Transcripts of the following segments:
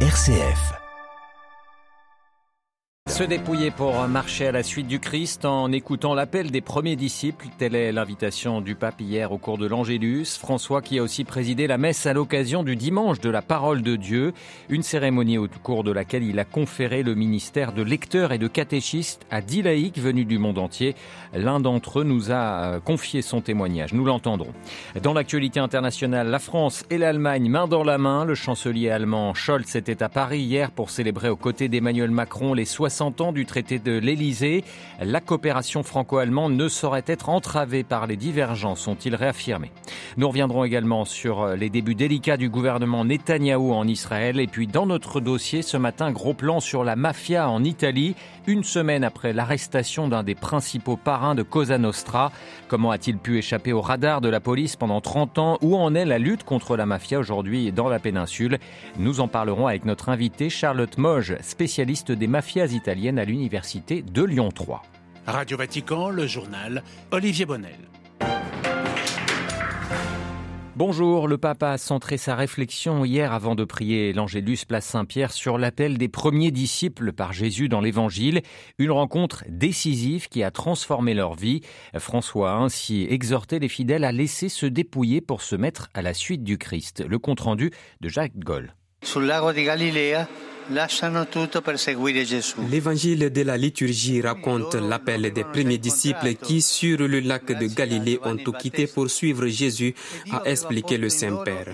RCF. Se dépouiller pour marcher à la suite du Christ en écoutant l'appel des premiers disciples, telle est l'invitation du pape hier au cours de l'Angélus. François qui a aussi présidé la messe à l'occasion du dimanche de la parole de Dieu, une cérémonie au cours de laquelle il a conféré le ministère de lecteur et de catéchiste à dix laïcs venus du monde entier. L'un d'entre eux nous a confié son témoignage, nous l'entendrons. Dans l'actualité internationale, la France et l'Allemagne main dans la main, le chancelier allemand Scholz était à Paris hier pour célébrer aux côtés d'Emmanuel Macron les 60 ans du traité de l'Élysée. La coopération franco-allemande ne saurait être entravée par les divergences, ont-ils réaffirmé. Nous reviendrons également sur les débuts délicats du gouvernement Netanyahou en Israël. Et puis dans notre dossier ce matin, gros plan sur la mafia en Italie, une semaine après l'arrestation d'un des principaux parrains de Cosa Nostra. Comment a-t-il pu échapper au radar de la police pendant 30 ans? Où en est la lutte contre la mafia aujourd'hui dans la péninsule? Nous en parlerons avec notre invitée Charlotte Moge, spécialiste des mafias italiennes à l'université de Lyon 3. Radio Vatican, le journal Olivier Bonnel. Bonjour, le pape a centré sa réflexion hier avant de prier l'Angélus place Saint-Pierre sur l'appel des premiers disciples par Jésus dans l'Évangile, une rencontre décisive qui a transformé leur vie. François a ainsi exhorté les fidèles à laisser se dépouiller pour se mettre à la suite du Christ. Le compte-rendu de Jacques Goll. Sul lago di Galilea L'évangile de la liturgie raconte l'appel des premiers disciples qui, sur le lac de Galilée, ont tout quitté pour suivre Jésus, a expliqué le Saint-Père.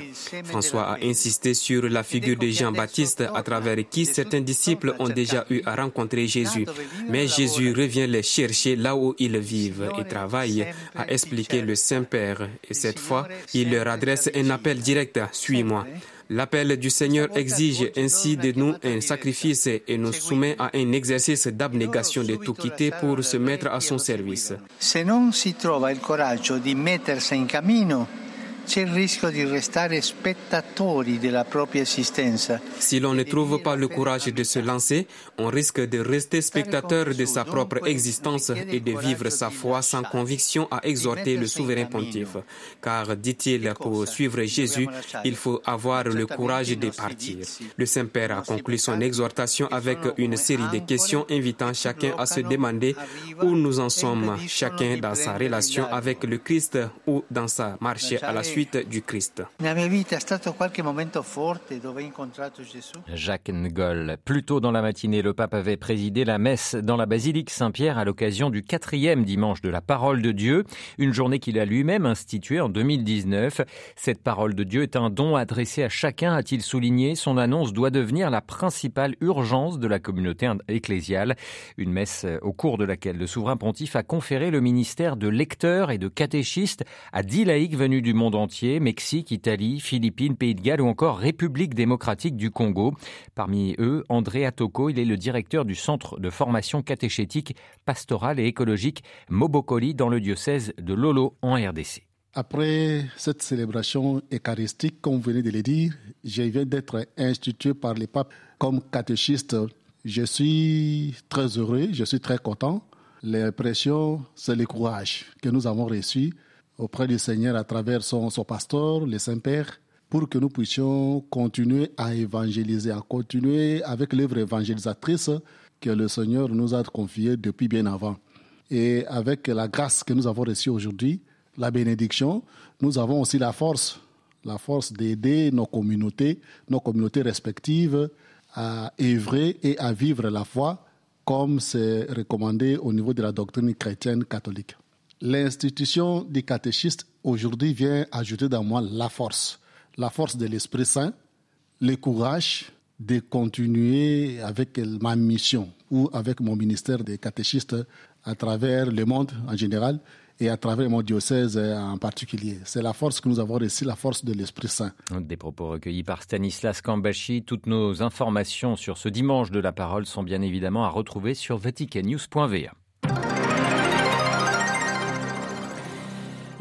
François a insisté sur la figure de Jean-Baptiste à travers qui certains disciples ont déjà eu à rencontrer Jésus. Mais Jésus revient les chercher là où ils vivent et travaillent, a expliqué le Saint-Père. Et cette fois, il leur adresse un appel direct, Suis-moi. L'appel du Seigneur exige ainsi de nous un sacrifice et nous soumet à un exercice d'abnégation de tout quitter pour se mettre à son service. Se non si trova il coraggio di mettersi in cammino, Si l'on ne trouve pas le courage de se lancer, on risque de rester spectateur de sa propre existence et de vivre sa foi sans conviction, a exhorté le souverain pontife. Car, dit-il, pour suivre Jésus, il faut avoir le courage de partir. Le Saint-Père a conclu son exhortation avec une série de questions invitant chacun à se demander où nous en sommes, chacun dans sa relation avec le Christ ou dans sa marche à la suite du Christ. Jacques Ngol. Plus tôt dans la matinée, le pape avait présidé la messe dans la basilique Saint-Pierre à l'occasion du quatrième dimanche de la parole de Dieu, une journée qu'il a lui-même instituée en 2019. Cette parole de Dieu est un don adressé à chacun, a-t-il souligné. Son annonce doit devenir la principale urgence de la communauté ecclésiale. Une messe au cours de laquelle le souverain pontife a conféré le ministère de lecteur et de catéchiste à dix laïcs venus du monde entier, Mexique, Italie, Philippines, Pays de Galles ou encore République démocratique du Congo. Parmi eux, André Atoko, il est le directeur du centre de formation catéchétique, pastorale et écologique Mobokoli dans le diocèse de Lolo en RDC. Après cette célébration eucharistique, comme vous venez de le dire, je viens d'être institué par les papes comme catéchiste. Je suis très heureux, je suis très content. L'impression, c'est le courage que nous avons reçu auprès du Seigneur à travers son, son pasteur, le Saint-Père, pour que nous puissions continuer à évangéliser, à continuer avec l'œuvre évangélisatrice que le Seigneur nous a confiée depuis bien avant. Et avec la grâce que nous avons reçue aujourd'hui, la bénédiction, nous avons aussi la force, la force d'aider nos communautés, nos communautés respectives à œuvrer et à vivre la foi comme c'est recommandé au niveau de la doctrine chrétienne catholique. L'institution du catéchiste aujourd'hui vient ajouter dans moi la force, la force de l'Esprit Saint, le courage de continuer avec ma mission ou avec mon ministère de catéchiste à travers le monde en général et à travers mon diocèse en particulier. C'est la force que nous avons reçue, la force de l'Esprit Saint. Des propos recueillis par Stanislas Kambashi. Toutes nos informations sur ce dimanche de la parole sont bien évidemment à retrouver sur vaticannews.va.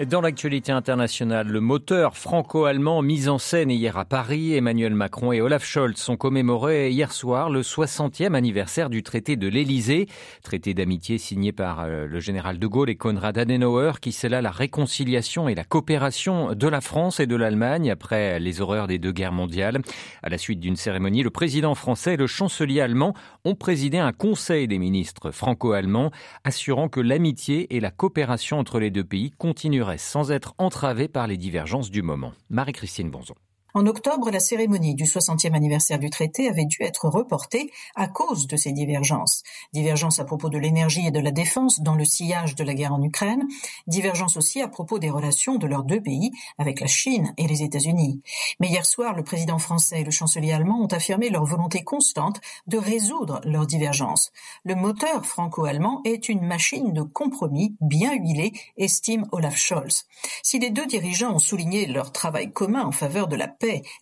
Dans l'actualité internationale, le moteur franco-allemand mis en scène hier à Paris, Emmanuel Macron et Olaf Scholz ont commémoré hier soir le 60e anniversaire du traité de l'Élysée, traité d'amitié signé par euh, le général de Gaulle et Konrad Adenauer qui scella la réconciliation et la coopération de la France et de l'Allemagne après les horreurs des deux guerres mondiales. À la suite d'une cérémonie, le président français et le chancelier allemand ont présidé un conseil des ministres franco-allemands assurant que l'amitié et la coopération entre les deux pays continueraient sans être entravé par les divergences du moment. Marie-Christine Bonzon. En octobre, la cérémonie du 60e anniversaire du traité avait dû être reportée à cause de ces divergences. Divergences à propos de l'énergie et de la défense dans le sillage de la guerre en Ukraine, divergences aussi à propos des relations de leurs deux pays avec la Chine et les États-Unis. Mais hier soir, le président français et le chancelier allemand ont affirmé leur volonté constante de résoudre leurs divergences. Le moteur franco-allemand est une machine de compromis bien huilée, estime Olaf Scholz. Si les deux dirigeants ont souligné leur travail commun en faveur de la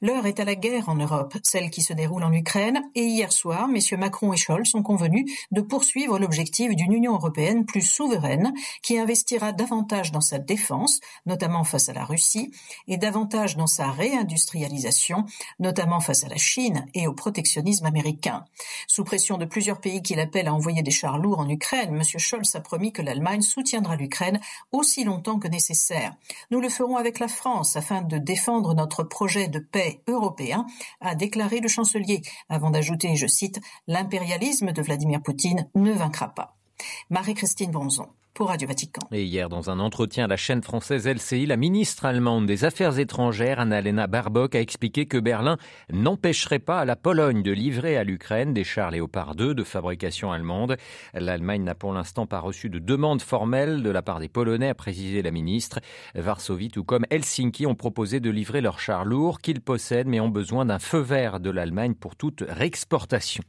L'heure est à la guerre en Europe, celle qui se déroule en Ukraine, et hier soir, messieurs Macron et Scholz sont convenus de poursuivre l'objectif d'une Union européenne plus souveraine, qui investira davantage dans sa défense, notamment face à la Russie, et davantage dans sa réindustrialisation, notamment face à la Chine et au protectionnisme américain. Sous pression de plusieurs pays qui l'appellent à envoyer des chars lourds en Ukraine, monsieur Scholz a promis que l'Allemagne soutiendra l'Ukraine aussi longtemps que nécessaire. Nous le ferons avec la France afin de défendre notre projet de paix européen, a déclaré le chancelier, avant d'ajouter, je cite, L'impérialisme de Vladimir Poutine ne vaincra pas. Marie-Christine Et hier, dans un entretien à la chaîne française LCI, la ministre allemande des Affaires étrangères, Annalena Baerbock, a expliqué que Berlin n'empêcherait pas la Pologne de livrer à l'Ukraine des chars Léopard 2 de fabrication allemande. L'Allemagne n'a pour l'instant pas reçu de demande formelle de la part des Polonais, a précisé la ministre. Varsovie, tout comme Helsinki, ont proposé de livrer leurs chars lourds qu'ils possèdent, mais ont besoin d'un feu vert de l'Allemagne pour toute réexportation.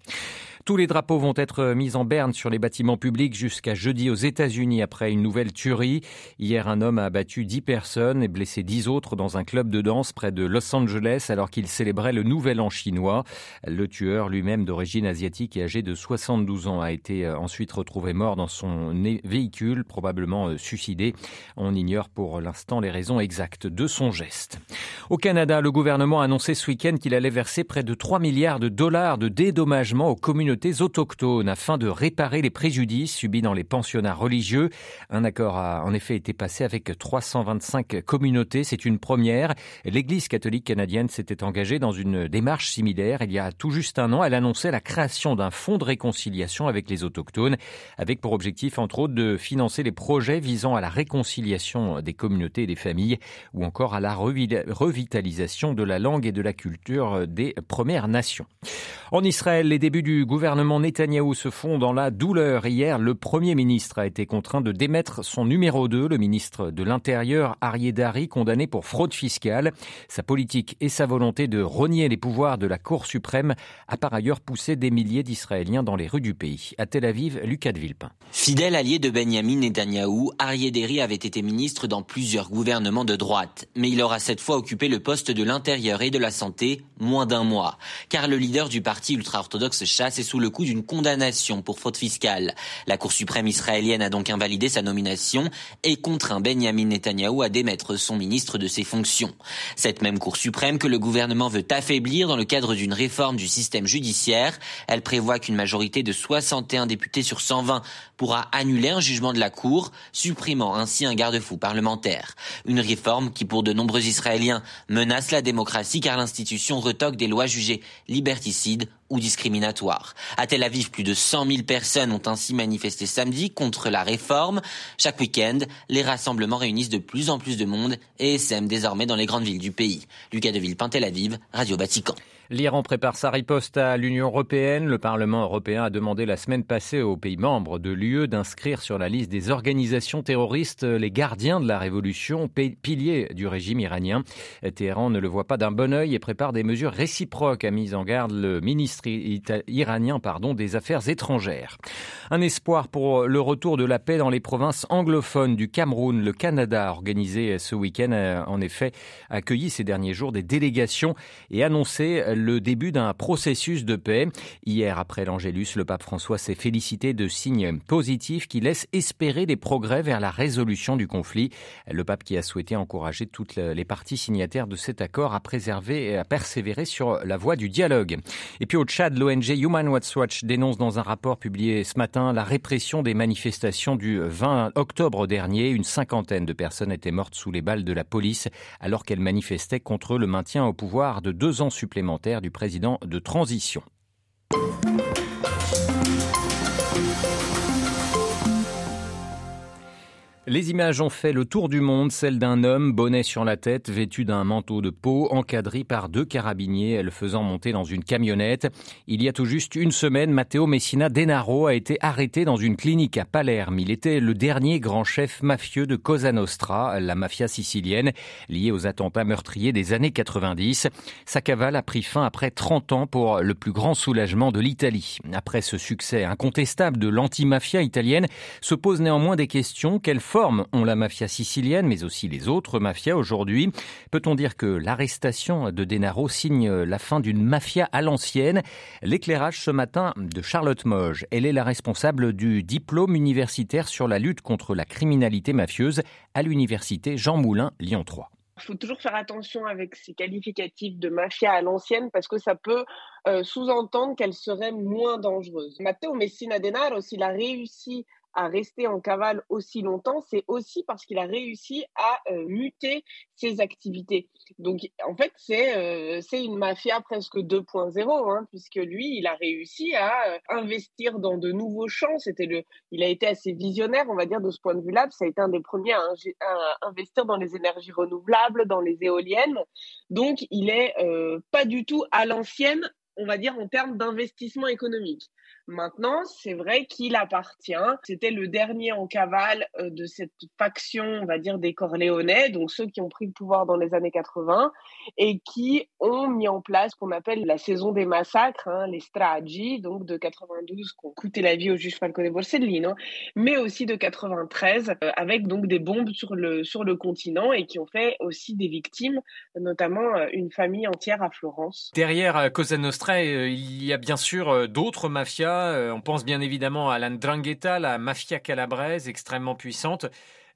Tous les drapeaux vont être mis en berne sur les bâtiments publics jusqu'à jeudi aux États-Unis après une nouvelle tuerie. Hier, un homme a abattu 10 personnes et blessé 10 autres dans un club de danse près de Los Angeles alors qu'il célébrait le nouvel an chinois. Le tueur, lui-même d'origine asiatique et âgé de 72 ans, a été euh, ensuite retrouvé mort dans son véhicule, probablement euh, suicidé. On ignore pour l'instant les raisons exactes de son geste. Au Canada, le gouvernement a annoncé ce week-end qu'il allait verser près de 3 milliards de dollars de dédommagement aux communautés autochtones afin de réparer les préjudices subis dans les pensionnats religieux. Un accord a en effet été passé avec 325 communautés. C'est une première. L'Église catholique canadienne s'était engagée dans une démarche similaire il y a tout juste un an. Elle annonçait la création d'un fonds de réconciliation avec les autochtones, avec pour objectif entre autres de financer les projets visant à la réconciliation des communautés et des familles ou encore à la revitalisation de la langue et de la culture des Premières Nations. En Israël, les débuts du gouvernement Netanyahou se font dans la douleur. Hier, le Premier ministre a été contraint de démettre son numéro 2, le ministre de l'Intérieur, Arié Dari, condamné pour fraude fiscale. Sa politique et sa volonté de renier les pouvoirs de la Cour suprême a par ailleurs poussé des milliers d'Israéliens dans les rues du pays. À Tel Aviv, Lucas de Villepin. Fidèle allié de Benjamin Netanyahou, Arié Dari avait été ministre dans plusieurs gouvernements de droite. Mais il aura cette fois occupé le poste de l'Intérieur et de la Santé moins d'un mois. Car le leader du parti ultra-orthodoxe chasse est sous le coup d'une condamnation pour faute fiscale. La Cour suprême israélienne a donc invalidé sa nomination et contraint Benjamin Netanyahou à démettre son ministre de ses fonctions. Cette même Cour suprême que le gouvernement veut affaiblir dans le cadre d'une réforme du système judiciaire. Elle prévoit qu'une majorité de 61 députés sur 120 pourra annuler un jugement de la Cour, supprimant ainsi un garde-fou parlementaire. Une réforme qui pour de nombreux Israéliens menace la démocratie car l'institution retoque des lois jugées liberticides ou discriminatoire. À Tel Aviv, plus de 100 000 personnes ont ainsi manifesté samedi contre la réforme. Chaque week-end, les rassemblements réunissent de plus en plus de monde et sèment désormais dans les grandes villes du pays. Lucas de Villepin, Tel Aviv, Radio Vatican. L'Iran prépare sa riposte à l'Union européenne. Le Parlement européen a demandé la semaine passée aux pays membres de l'UE d'inscrire sur la liste des organisations terroristes les gardiens de la révolution, piliers du régime iranien. Téhéran ne le voit pas d'un bon œil et prépare des mesures réciproques, a mis en garde le ministre iranien des Affaires étrangères. Un espoir pour le retour de la paix dans les provinces anglophones du Cameroun. Le Canada organisé ce week-end, en effet, accueilli ces derniers jours des délégations et annoncé le début d'un processus de paix. Hier, après l'Angélus, le pape François s'est félicité de signes positifs qui laissent espérer des progrès vers la résolution du conflit. Le pape qui a souhaité encourager toutes les parties signataires de cet accord à préserver et à persévérer sur la voie du dialogue. Et puis au Tchad, l'ONG Human Rights Watch dénonce dans un rapport publié ce matin la répression des manifestations du 20 octobre dernier. Une cinquantaine de personnes étaient mortes sous les balles de la police alors qu'elles manifestaient contre le maintien au pouvoir de deux ans supplémentaires du président de transition. Les images ont fait le tour du monde, celle d'un homme, bonnet sur la tête, vêtu d'un manteau de peau, encadré par deux carabiniers, le faisant monter dans une camionnette. Il y a tout juste une semaine, Matteo Messina Denaro a été arrêté dans une clinique à Palerme. Il était le dernier grand chef mafieux de Cosa Nostra, la mafia sicilienne, liée aux attentats meurtriers des années 90. Sa cavale a pris fin après 30 ans pour le plus grand soulagement de l'Italie. Après ce succès incontestable de l'anti-mafia italienne, se posent néanmoins des questions. Quelle ont la mafia sicilienne, mais aussi les autres mafias aujourd'hui. Peut-on dire que l'arrestation de Denaro signe la fin d'une mafia à l'ancienne? L'éclairage ce matin de Charlotte Moge. Elle est la responsable du diplôme universitaire sur la lutte contre la criminalité mafieuse à l'université Jean Moulin Lyon 3 il faut toujours faire attention avec ces qualificatifs de mafia à l'ancienne parce que ça peut euh, sous-entendre qu'elle serait moins dangereuse. Matteo Messina Denaro, s'il a réussi à rester en cavale aussi longtemps, c'est aussi parce qu'il a réussi à euh, muter ses activités. Donc, en fait, c'est euh, une mafia presque 2.0, hein, puisque lui, il a réussi à euh, investir dans de nouveaux champs. Le, il a été assez visionnaire, on va dire, de ce point de vue-là. Ça a été un des premiers à, à, investir dans les énergies renouvelables, dans les éoliennes. Donc, il est pas du tout à l'ancienne on va dire, en termes d'investissement économique. Maintenant, c'est vrai qu'il appartient. C'était le dernier en cavale euh, de cette faction, on va dire, des Corléonais, donc ceux qui ont pris le pouvoir dans les années 80 et qui ont mis en place ce qu'on appelle la saison des massacres, hein, les stragi, donc de 92, qui ont coûté la vie au juge Falcone Borsellino, mais aussi de 93, euh, avec donc des bombes sur le, sur le continent et qui ont fait aussi des victimes, notamment euh, une famille entière à Florence. Derrière Cosa Nostra, il y a bien sûr d'autres mafias euh, on pense bien évidemment à l'Andrangheta, la mafia calabraise extrêmement puissante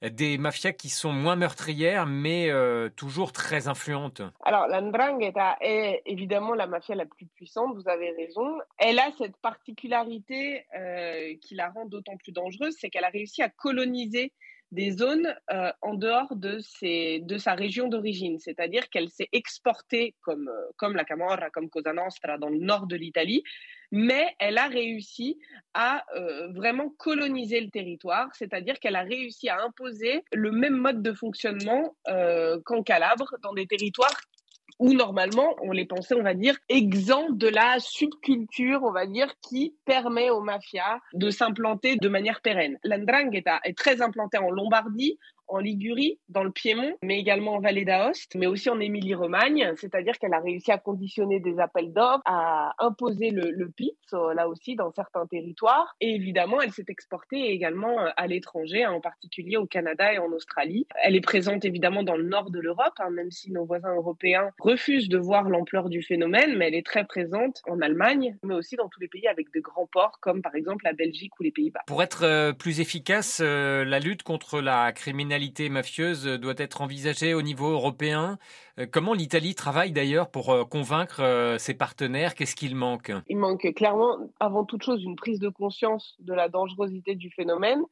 des mafias qui sont moins meurtrières, mais euh, toujours très influentes. Alors, l'Andrangheta est évidemment la mafia la plus puissante, vous avez raison. Elle a cette particularité euh, qui la rend d'autant plus dangereuse, c'est qu'elle a réussi à coloniser des zones euh, en dehors de, sa région d'origine, c'est-à-dire qu'elle s'est exportée comme, euh, comme la Camorra, comme Cosa Nostra dans le nord de l'Italie, mais elle a réussi à euh, vraiment coloniser le territoire, c'est-à-dire qu'elle a réussi à imposer le même mode de fonctionnement qu'en Calabre, dans des territoires où normalement on les pensait, on va dire, exempts de la subculture, on va dire, qui permet aux mafias de s'implanter de manière pérenne. L'Andrangheta est très implantée en Lombardie, en Ligurie, dans le Piémont, mais également en Vallée d'Aoste, mais aussi en Émilie-Romagne, c'est-à-dire qu'elle a réussi à conditionner des appels d'offres, à imposer le, le euh, là aussi, dans certains territoires. Et évidemment, elle s'est exportée également euh, à l'étranger, hein, en particulier au Canada et en Australie. Elle est présente évidemment dans le nord de l'Europe, hein, même si nos voisins européens refusent de voir l'ampleur du phénomène, mais elle est très présente en Allemagne, mais aussi dans tous les pays avec de grands ports, comme par exemple la Belgique ou les Pays-Bas. Pour être euh, plus efficace, la lutte contre la criminalité mafieuse doit être envisagée au niveau européen. Euh, comment l'Italie travaille d'ailleurs pour euh, convaincre euh, ses partenaires? Qu'est-ce qu'il manque? Il manque clairement, avant toute chose, une prise de conscience de la dangerosité du phénomène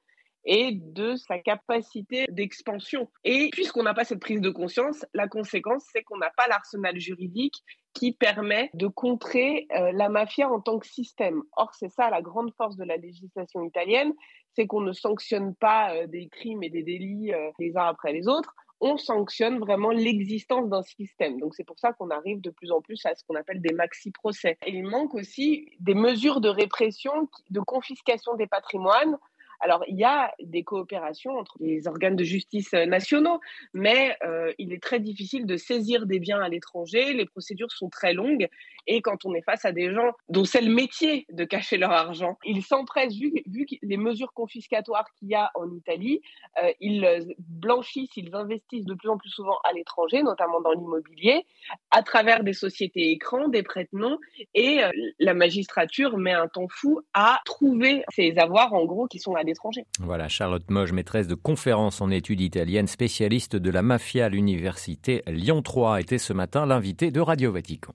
et de sa capacité d'expansion. Et puisqu'on n'a pas cette prise de conscience, la conséquence, c'est qu'on n'a pas l'arsenal juridique qui permet de contrer la mafia en tant que système. Or, c'est ça la grande force de la législation italienne, c'est qu'on ne sanctionne pas euh, des crimes et des délits euh, les uns après les autres, on sanctionne vraiment l'existence d'un système. Donc c'est pour ça qu'on arrive de plus en plus à ce qu'on appelle des maxi-procès. Et il manque aussi des mesures de répression, de confiscation des patrimoines, Alors, il y a des coopérations entre les organes de justice nationaux, mais euh, il est très difficile de saisir des biens à l'étranger. Les procédures sont très longues et quand on est face à des gens dont c'est le métier de cacher leur argent, ils s'empressent, vu, vu, les mesures confiscatoires qu'il y a en Italie, euh, ils blanchissent, ils investissent de plus en plus souvent à l'étranger, notamment dans l'immobilier, à travers des sociétés écrans, des prête-noms, et euh, la magistrature met un temps fou à trouver ces avoirs, en gros, qui sont à Voilà, Charlotte Moge, maîtresse de conférences en études italiennes, spécialiste de la mafia à l'université Lyon 3, était ce matin l'invité de Radio Vatican.